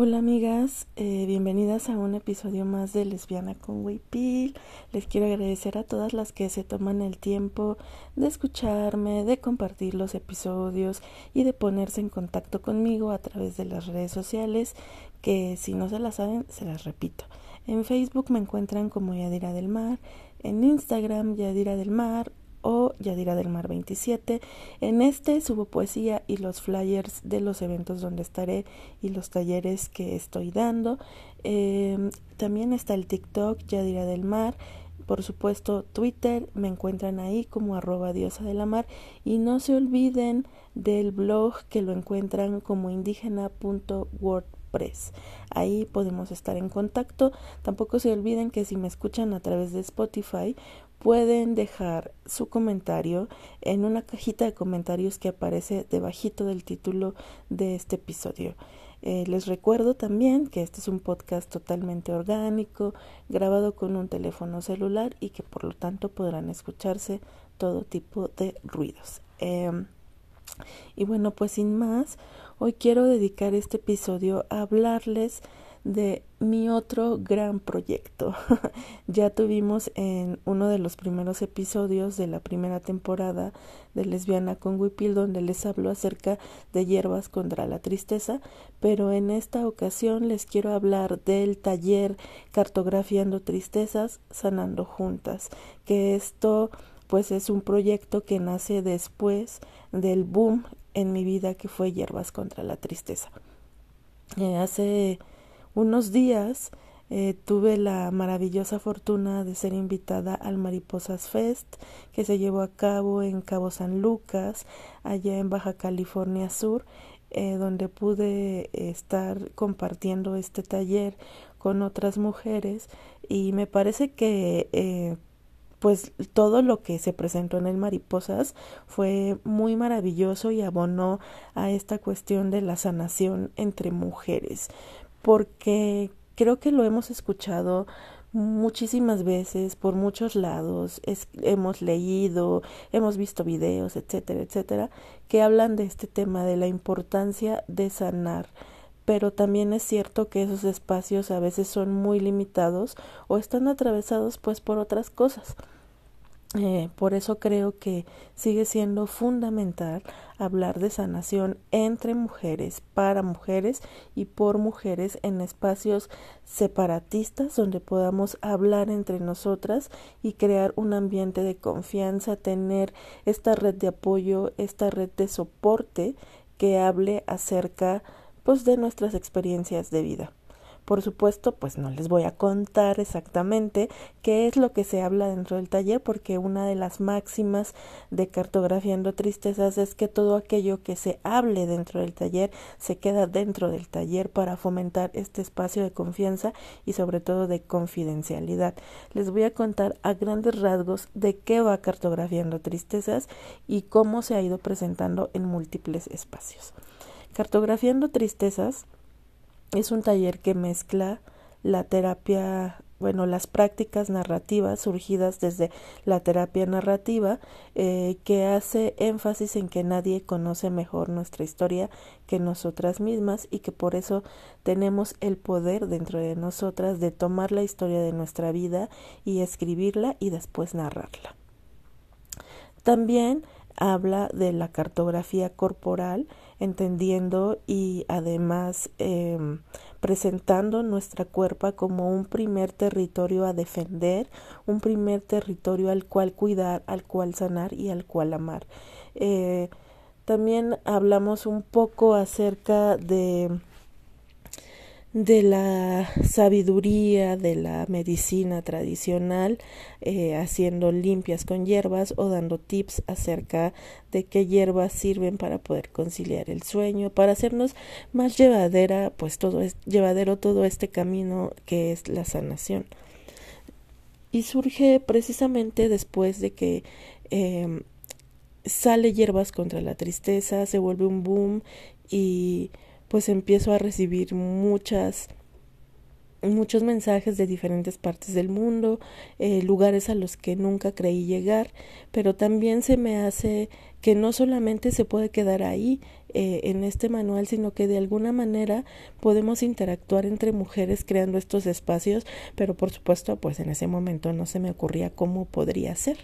Hola amigas, eh, bienvenidas a un episodio más de Lesbiana con Wipil. Les quiero agradecer a todas las que se toman el tiempo de escucharme, de compartir los episodios y de ponerse en contacto conmigo a través de las redes sociales, que si no se las saben, se las repito. En Facebook me encuentran como Yadira del Mar, en Instagram Yadira del Mar o Yadira del Mar 27. En este subo poesía y los flyers de los eventos donde estaré y los talleres que estoy dando. Em, también está el TikTok Yadira del Mar. Por supuesto, Twitter, me encuentran ahí como arroba diosa de la mar. Y no se olviden del blog que lo encuentran como indígena.wordpress. Ahí podemos estar en contacto. Tampoco se olviden que si me escuchan a través de Spotify, pueden dejar su comentario en una cajita de comentarios que aparece debajito del título de este episodio. Eh, les recuerdo también que este es un podcast totalmente orgánico, grabado con un teléfono celular y que por lo tanto podrán escucharse todo tipo de ruidos. Em, y bueno, pues sin más, hoy quiero dedicar este episodio a hablarles de mi otro gran proyecto. ya tuvimos en uno de los primeros episodios de la primera temporada de Lesbiana con Wipil donde les hablo acerca de hierbas contra la tristeza, pero en esta ocasión les quiero hablar del taller Cartografiando Tristezas, Sanando Juntas, que esto pues es un proyecto que nace después del boom en mi vida que fue Hierbas contra la Tristeza. Eh, hace unos días eh, tuve la maravillosa fortuna de ser invitada al Mariposas Fest que se llevó a cabo en Cabo San Lucas, allá en Baja California Sur, eh, donde pude estar compartiendo este taller con otras mujeres. Y me parece que eh, pues todo lo que se presentó en el Mariposas fue muy maravilloso y abonó a esta cuestión de la sanación entre mujeres porque creo que lo hemos escuchado muchísimas veces por muchos lados, hemos leído, hemos visto videos, etcétera, etcétera, que hablan de este tema de la importancia de sanar. Pero también es cierto que esos espacios a veces son muy limitados o están atravesados pues por otras cosas. Eh, por eso creo que sigue siendo fundamental hablar de sanación entre mujeres, para mujeres y por mujeres en espacios separatistas donde podamos hablar entre nosotras y crear un ambiente de confianza, tener esta red de apoyo, esta red de soporte que hable acerca pues de nuestras experiencias de vida. Por supuesto, pues no les voy a contar exactamente qué es lo que se habla dentro del taller, porque una de las máximas de cartografiando tristezas es que todo aquello que se hable dentro del taller se queda dentro del taller para fomentar este espacio de confianza y sobre todo de confidencialidad. Les voy a contar a grandes rasgos de qué va cartografiando tristezas y cómo se ha ido presentando en múltiples espacios. Cartografiando tristezas es un taller que mezcla la terapia, bueno, las prácticas narrativas surgidas desde la terapia narrativa, eh, que hace énfasis en que nadie conoce mejor nuestra historia que nosotras mismas y que por eso tenemos el poder dentro de nosotras de tomar la historia de nuestra vida y escribirla y después narrarla. También habla de la cartografía corporal, entendiendo y además em, presentando nuestra cuerpa como un primer territorio a defender, un primer territorio al cual cuidar, al cual sanar y al cual amar. Eh, también hablamos un poco acerca de de la sabiduría de la medicina tradicional, eh, haciendo limpias con hierbas o dando tips acerca de qué hierbas sirven para poder conciliar el sueño, para hacernos más llevadera, pues todo es llevadero todo este camino que es la sanación. Y surge precisamente después de que eh, sale hierbas contra la tristeza, se vuelve un boom y pues empiezo a recibir muchas muchos mensajes de diferentes partes del mundo, eh, lugares a los que nunca creí llegar, pero también se me hace que no solamente se puede quedar ahí eh, en este manual, sino que de alguna manera podemos interactuar entre mujeres creando estos espacios, pero por supuesto, pues en ese momento no se me ocurría cómo podría ser.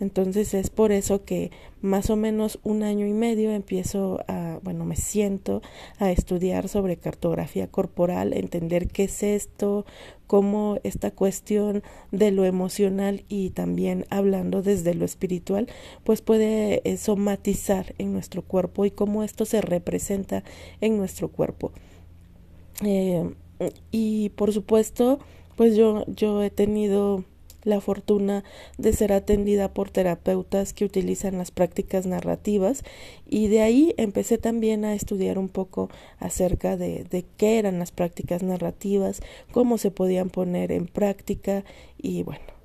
Entonces es por eso que más o menos un año y medio empiezo a, bueno, me siento a estudiar sobre cartografía corporal, entender qué es esto, cómo esta cuestión de lo emocional y también hablando desde lo espiritual, pues puede eh, somatizar en nuestro cuerpo y cómo esto se representa en nuestro cuerpo. Eh, y por supuesto, pues yo, yo he tenido la fortuna de ser atendida por terapeutas que utilizan las prácticas narrativas. Y de ahí empecé también a estudiar un poco acerca de, de qué eran las prácticas narrativas, cómo se podían poner en práctica y bueno,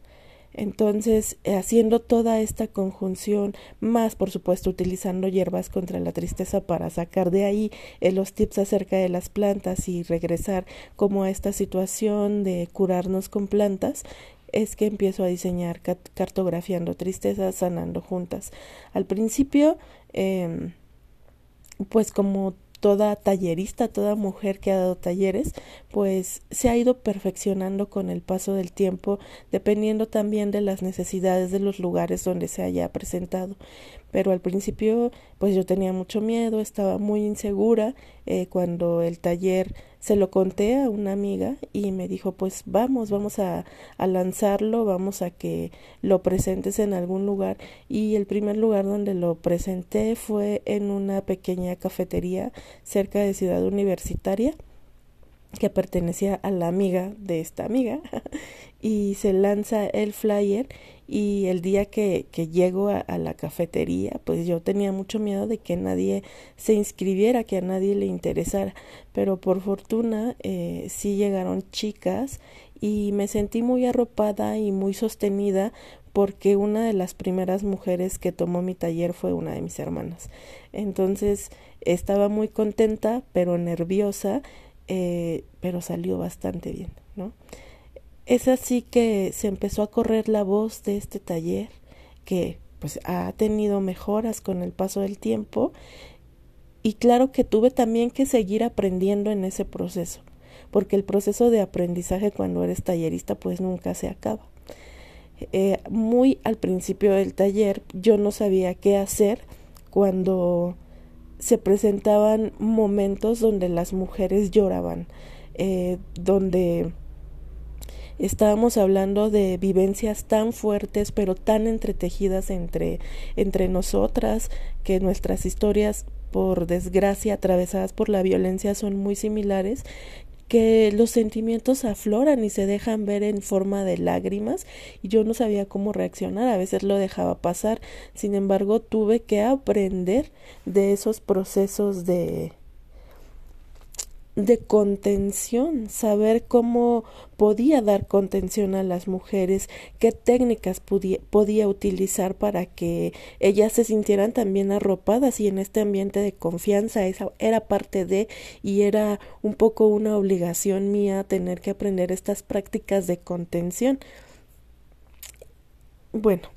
entonces, haciendo toda esta conjunción, más por supuesto utilizando hierbas contra la tristeza para sacar de ahí eh, los tips acerca de las plantas y regresar como a esta situación de curarnos con plantas, es que empiezo a diseñar cartografiando tristezas, sanando juntas. Al principio, eh, pues como toda tallerista, toda mujer que ha dado talleres, pues se ha ido perfeccionando con el paso del tiempo, dependiendo también de las necesidades de los lugares donde se haya presentado pero al principio pues yo tenía mucho miedo, estaba muy insegura eh, cuando el taller se lo conté a una amiga y me dijo pues vamos, vamos a, a lanzarlo, vamos a que lo presentes en algún lugar y el primer lugar donde lo presenté fue en una pequeña cafetería cerca de Ciudad Universitaria que pertenecía a la amiga de esta amiga y se lanza el flyer y el día que, que llego a, la cafetería, pues yo tenía mucho miedo de que nadie se inscribiera, que a nadie le interesara, pero por fortuna eh, sí llegaron chicas y me sentí muy arropada y muy sostenida porque una de las primeras mujeres que tomó mi taller fue una de mis hermanas. Entonces estaba muy contenta, pero nerviosa, eh, pero salió bastante bien, ¿no? Es así que se empezó a correr la voz de este taller que pues ha tenido mejoras con el paso del tiempo y claro que tuve también que seguir aprendiendo en ese proceso, porque el proceso de aprendizaje cuando eres tallerista pues nunca se acaba. Eh, muy al principio del taller yo no sabía qué hacer cuando se presentaban momentos donde las mujeres lloraban, eh, donde estábamos hablando de vivencias tan fuertes pero tan entretejidas entre, entre nosotras que nuestras historias por desgracia atravesadas por la violencia son muy similares que los sentimientos afloran y se dejan ver en forma de lágrimas y yo no sabía cómo reaccionar, a veces lo dejaba pasar, sin embargo tuve que aprender de esos procesos de de contención, saber cómo podía dar contención a las mujeres, qué técnicas podía, utilizar para que ellas se sintieran también arropadas y en este ambiente de confianza. Esa era parte de y era un poco una obligación mía tener que aprender estas prácticas de contención. Bueno,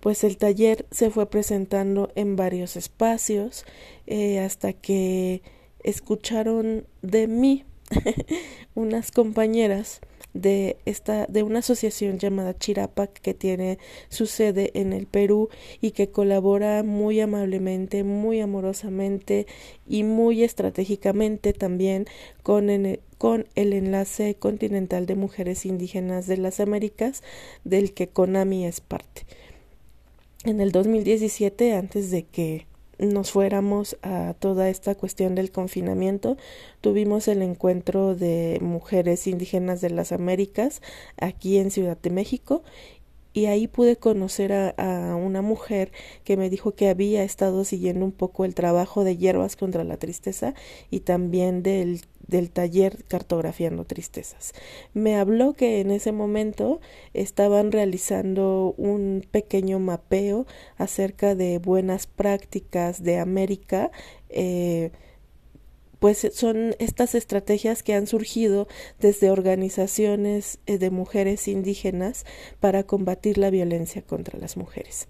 pues el taller se fue presentando en varios espacios eh, hasta que escucharon de mí unas compañeras de esta de una asociación llamada Chirapac que tiene su sede en el Perú y que colabora muy amablemente, muy amorosamente y muy estratégicamente también con, con el enlace continental de mujeres indígenas de las Américas del que Konami es parte. En el 2017 antes de que nos fuéramos a toda esta cuestión del confinamiento, tuvimos el encuentro de mujeres indígenas de las Américas aquí en Ciudad de México y ahí pude conocer a, una mujer que me dijo que había estado siguiendo un poco el trabajo de hierbas contra la tristeza y también del del taller cartografiando tristezas. Me habló que en ese momento estaban realizando un pequeño mapeo acerca de buenas prácticas de América. Eh, pues son estas estrategias que han surgido desde organizaciones eh, de mujeres indígenas para combatir la violencia contra las mujeres.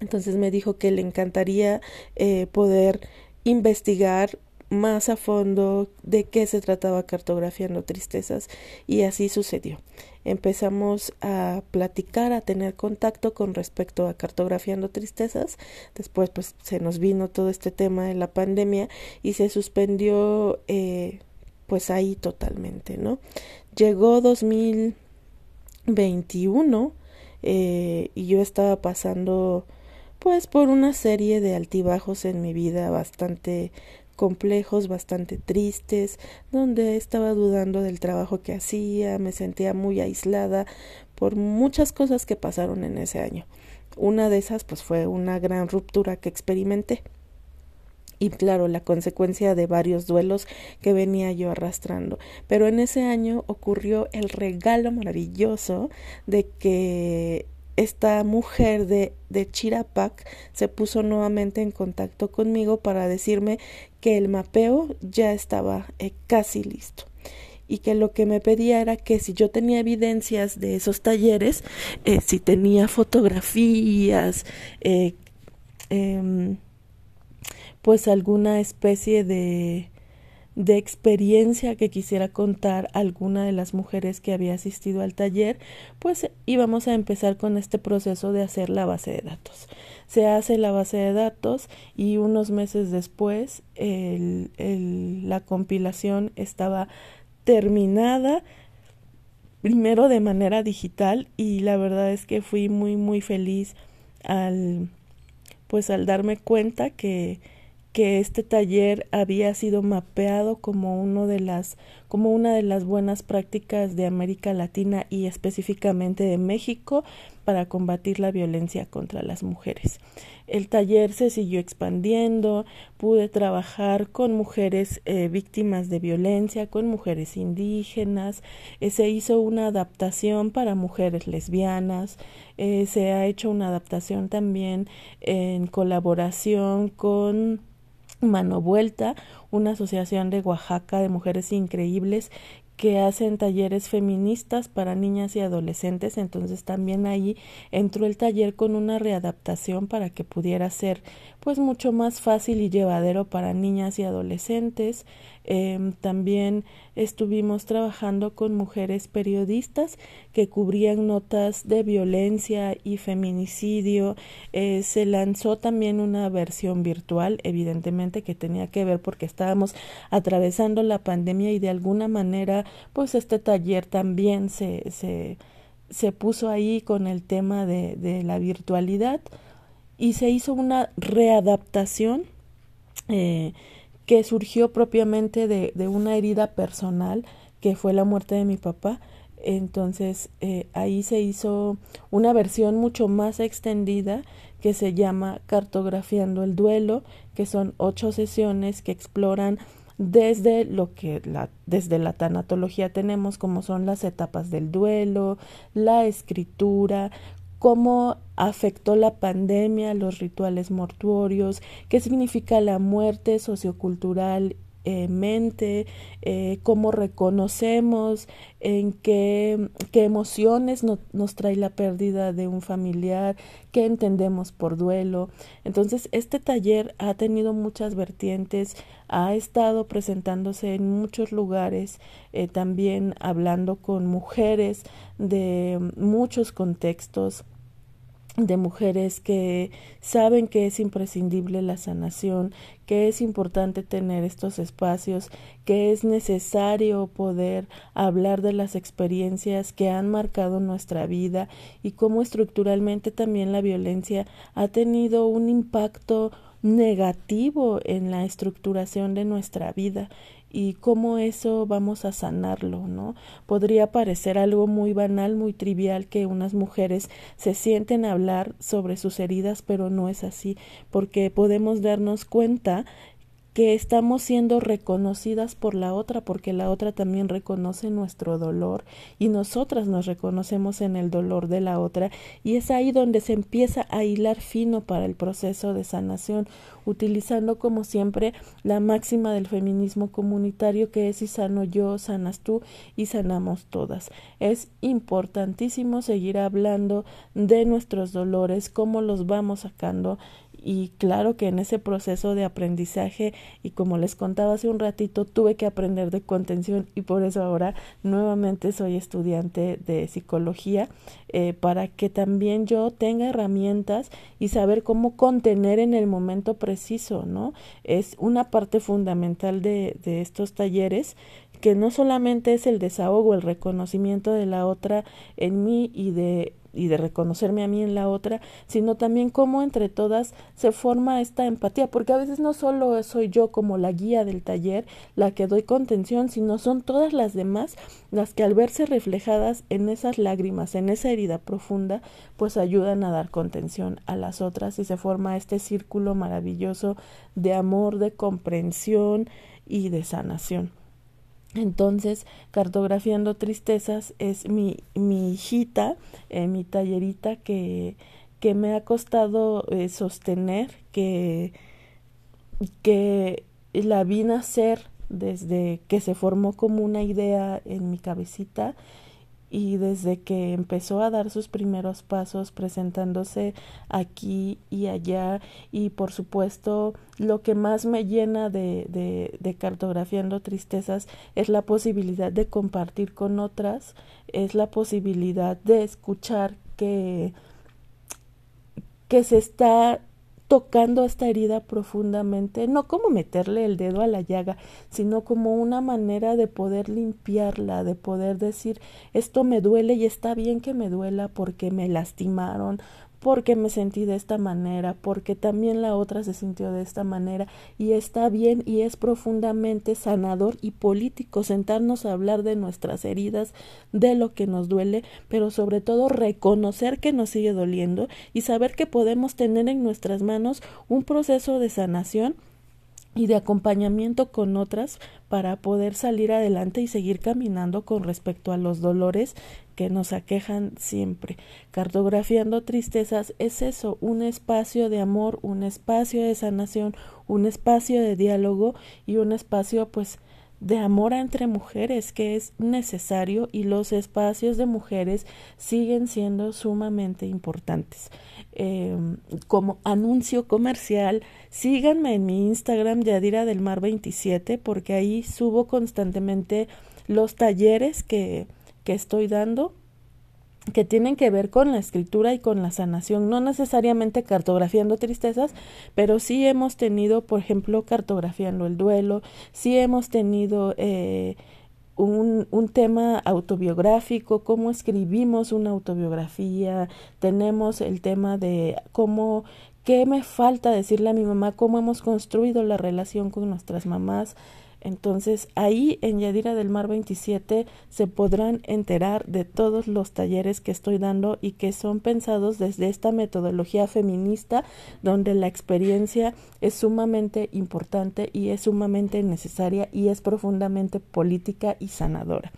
Entonces me dijo que le encantaría eh, poder investigar más a fondo de qué se trataba cartografiando tristezas y así sucedió. Empezamos a platicar, a tener contacto con respecto a cartografiando tristezas. Después pues se nos vino todo este tema de la pandemia y se suspendió eh, pues ahí totalmente, ¿no? Llegó 2021 eh, y yo estaba pasando pues por una serie de altibajos en mi vida bastante complejos, bastante tristes, donde estaba dudando del trabajo que hacía, me sentía muy aislada por muchas cosas que pasaron en ese año. Una de esas pues fue una gran ruptura que experimenté y claro, la consecuencia de varios duelos que venía yo arrastrando. Pero en ese año ocurrió el regalo maravilloso de que esta mujer de, de Chirapac se puso nuevamente en contacto conmigo para decirme que el mapeo ya estaba eh, casi listo y que lo que me pedía era que si yo tenía evidencias de esos talleres, eh, si tenía fotografías, eh, em, pues alguna especie de de experiencia que quisiera contar alguna de las mujeres que había asistido al taller, pues íbamos a empezar con este proceso de hacer la base de datos. Se hace la base de datos y unos meses después la compilación estaba terminada primero de manera digital y la verdad es que fui muy muy feliz al pues al darme cuenta que que este taller había sido mapeado como uno de las como una de las buenas prácticas de América Latina y específicamente de México para combatir la violencia contra las mujeres. El taller se siguió expandiendo, pude trabajar con mujeres eh, víctimas de violencia, con mujeres indígenas, eh, se hizo una adaptación para mujeres lesbianas, eh, se ha hecho una adaptación también en colaboración con Mano Vuelta, una asociación de Oaxaca de mujeres increíbles que hacen talleres feministas para niñas y adolescentes, entonces también ahí entró el taller con una readaptación para que pudiera ser pues mucho más fácil y llevadero para niñas y adolescentes. Em, también estuvimos trabajando con mujeres periodistas que cubrían notas de violencia y feminicidio. Eh, se lanzó también una versión virtual, evidentemente que tenía que ver porque estábamos atravesando la pandemia y de alguna manera pues este taller también se, se, se puso ahí con el tema de, de la virtualidad y se hizo una readaptación eh, que surgió propiamente de, de, una herida personal que fue la muerte de mi papá. Entonces eh, ahí se hizo una versión mucho más extendida que se llama Cartografiando el Duelo, que son ocho sesiones que exploran desde lo que la, desde la tanatología tenemos como son las etapas del duelo, la escritura, cómo afectó la pandemia los rituales mortuorios, qué significa la muerte sociocultural eh, mente, eh, cómo reconocemos en qué, qué emociones nos trae la pérdida de un familiar, qué entendemos por duelo. Entonces, este taller ha tenido muchas vertientes, ha estado presentándose en muchos lugares, eh, también hablando con mujeres de muchos contextos de mujeres que saben que es imprescindible la sanación, que es importante tener estos espacios, que es necesario poder hablar de las experiencias que han marcado nuestra vida y cómo estructuralmente también la violencia ha tenido un impacto negativo en la estructuración de nuestra vida y cómo eso vamos a sanarlo, ¿no? Podría parecer algo muy banal, muy trivial que unas mujeres se sienten a hablar sobre sus heridas, pero no es así, porque podemos darnos cuenta que estamos siendo reconocidas por la otra porque la otra también reconoce nuestro dolor y nosotras nos reconocemos en el dolor de la otra y es ahí donde se empieza a hilar fino para el proceso de sanación utilizando como siempre la máxima del feminismo comunitario que es si sano yo, sanas tú y sanamos todas. Es importantísimo seguir hablando de nuestros dolores, cómo los vamos sacando y claro que en ese proceso de aprendizaje y como les contaba hace un ratito tuve que aprender de contención y por eso ahora nuevamente soy estudiante de psicología eh, para que también yo tenga herramientas y saber cómo contener en el momento preciso no es una parte fundamental de, de estos talleres que no solamente es el desahogo el reconocimiento de la otra en mí y de y de reconocerme a mí en la otra, sino también cómo entre todas se forma esta empatía, porque a veces no solo soy yo como la guía del taller la que doy contención, sino son todas las demás las que al verse reflejadas en esas lágrimas, en esa herida profunda, pues ayudan a dar contención a las otras y se forma este círculo maravilloso de amor, de comprensión y de sanación. Entonces, cartografiando tristezas es mi, mi hijita, eh, mi tallerita que, que me ha costado eh, sostener, que, que la vi nacer desde que se formó como una idea en mi cabecita y desde que empezó a dar sus primeros pasos presentándose aquí y allá y por supuesto lo que más me llena de, de, de cartografiando tristezas es la posibilidad de compartir con otras, es la posibilidad de escuchar que que se está tocando esta herida profundamente, no como meterle el dedo a la llaga, sino como una manera de poder limpiarla, de poder decir, esto me duele y está bien que me duela porque me lastimaron, porque me sentí de esta manera, porque también la otra se sintió de esta manera y está bien y es profundamente sanador y político sentarnos a hablar de nuestras heridas, de lo que nos duele, pero sobre todo reconocer que nos sigue doliendo y saber que podemos tener en nuestras manos un proceso de sanación y de acompañamiento con otras para poder salir adelante y seguir caminando con respecto a los dolores que nos aquejan siempre. Cartografiando tristezas es eso, un espacio de amor, un espacio de sanación, un espacio de diálogo y un espacio pues de amor entre mujeres que es necesario y los espacios de mujeres siguen siendo sumamente importantes. Em, como anuncio comercial, síganme en mi Instagram Yadira del Mar 27 porque ahí subo constantemente los talleres que, que estoy dando que tienen que ver con la escritura y con la sanación, no necesariamente cartografiando tristezas, pero sí hemos tenido, por ejemplo, cartografiando el duelo, sí hemos tenido eh, un, un tema autobiográfico, cómo escribimos una autobiografía, tenemos el tema de cómo qué me falta decirle a mi mamá, cómo hemos construido la relación con nuestras mamás, entonces ahí en Yadira del Mar 27 se podrán enterar de todos los talleres que estoy dando y que son pensados desde esta metodología feminista donde la experiencia es sumamente importante y es sumamente necesaria y es profundamente política y sanadora.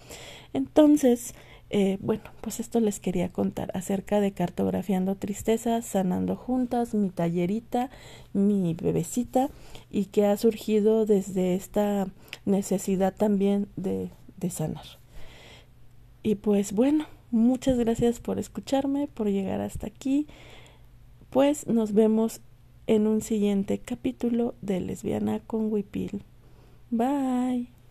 Entonces, eh, bueno, pues esto les quería contar acerca de cartografiando tristezas, sanando juntas, mi tallerita, mi bebecita y que ha surgido desde esta necesidad también de, de sanar. Y pues bueno, muchas gracias por escucharme, por llegar hasta aquí. Pues nos vemos en un siguiente capítulo de Lesbiana con Wipil. Bye.